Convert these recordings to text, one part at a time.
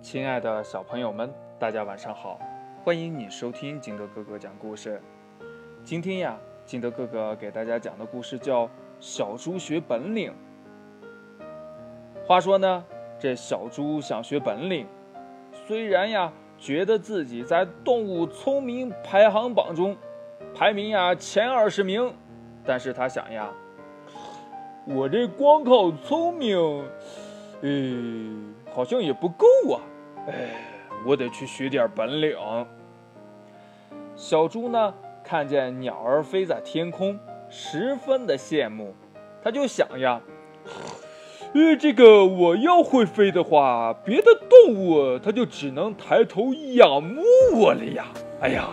亲爱的小朋友们，大家晚上好！欢迎你收听金德哥哥讲故事。今天呀，金德哥哥给大家讲的故事叫《小猪学本领》。话说呢，这小猪想学本领，虽然呀觉得自己在动物聪明排行榜中排名呀前二十名，但是他想呀，我这光靠聪明，呃。好像也不够啊！哎，我得去学点本领。小猪呢，看见鸟儿飞在天空，十分的羡慕。他就想呀，呃，这个我要会飞的话，别的动物它就只能抬头仰慕我了呀！哎呀，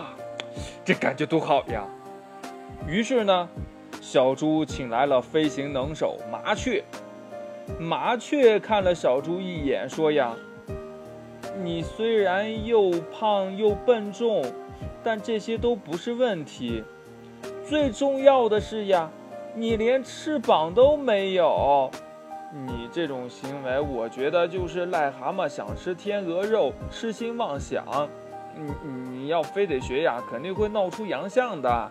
这感觉多好呀！于是呢，小猪请来了飞行能手麻雀。麻雀看了小猪一眼，说：“呀，你虽然又胖又笨重，但这些都不是问题。最重要的是呀，你连翅膀都没有。你这种行为，我觉得就是癞蛤蟆想吃天鹅肉，痴心妄想。你你要非得学呀，肯定会闹出洋相的。”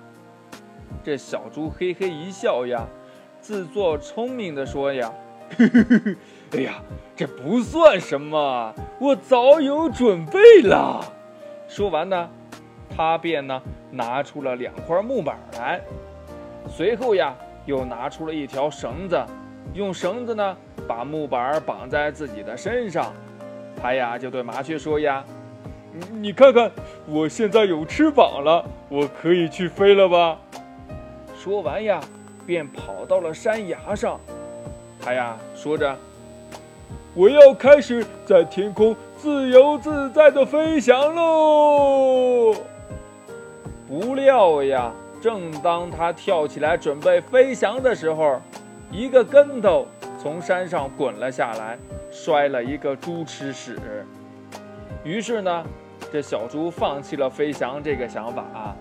这小猪嘿嘿一笑呀，自作聪明的说：“呀。”呵呵呵，哎呀，这不算什么，我早有准备了。说完呢，他便呢拿出了两块木板来，随后呀又拿出了一条绳子，用绳子呢把木板绑在自己的身上。他呀就对麻雀说呀：“你看看，我现在有翅膀了，我可以去飞了吧？”说完呀，便跑到了山崖上。他呀说着：“我要开始在天空自由自在的飞翔喽！”不料呀，正当他跳起来准备飞翔的时候，一个跟头从山上滚了下来，摔了一个猪吃屎。于是呢，这小猪放弃了飞翔这个想法啊。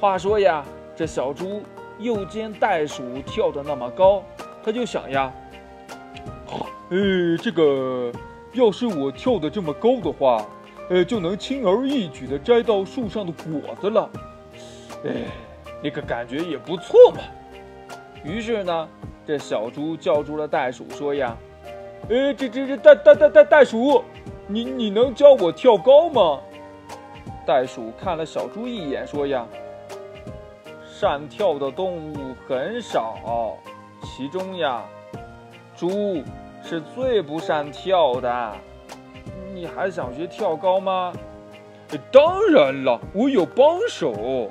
话说呀，这小猪。又见袋鼠跳得那么高，他就想呀，哎，这个要是我跳得这么高的话，呃，就能轻而易举地摘到树上的果子了，哎，那个感觉也不错嘛。于是呢，这小猪叫住了袋鼠，说呀，哎，这这这袋袋袋袋袋鼠，你你能教我跳高吗？袋鼠看了小猪一眼，说呀。善跳的动物很少，其中呀，猪是最不善跳的。你还想学跳高吗？当然了，我有帮手。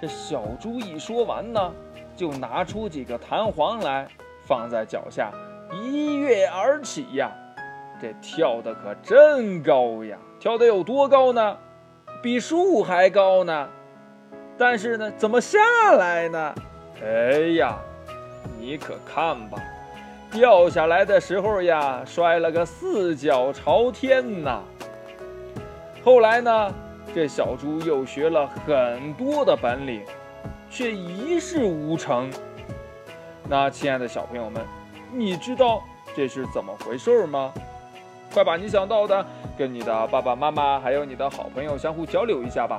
这小猪一说完呢，就拿出几个弹簧来，放在脚下，一跃而起呀。这跳的可真高呀！跳的有多高呢？比树还高呢。但是呢，怎么下来呢？哎呀，你可看吧，掉下来的时候呀，摔了个四脚朝天呐。后来呢，这小猪又学了很多的本领，却一事无成。那亲爱的小朋友们，你知道这是怎么回事吗？快把你想到的跟你的爸爸妈妈还有你的好朋友相互交流一下吧。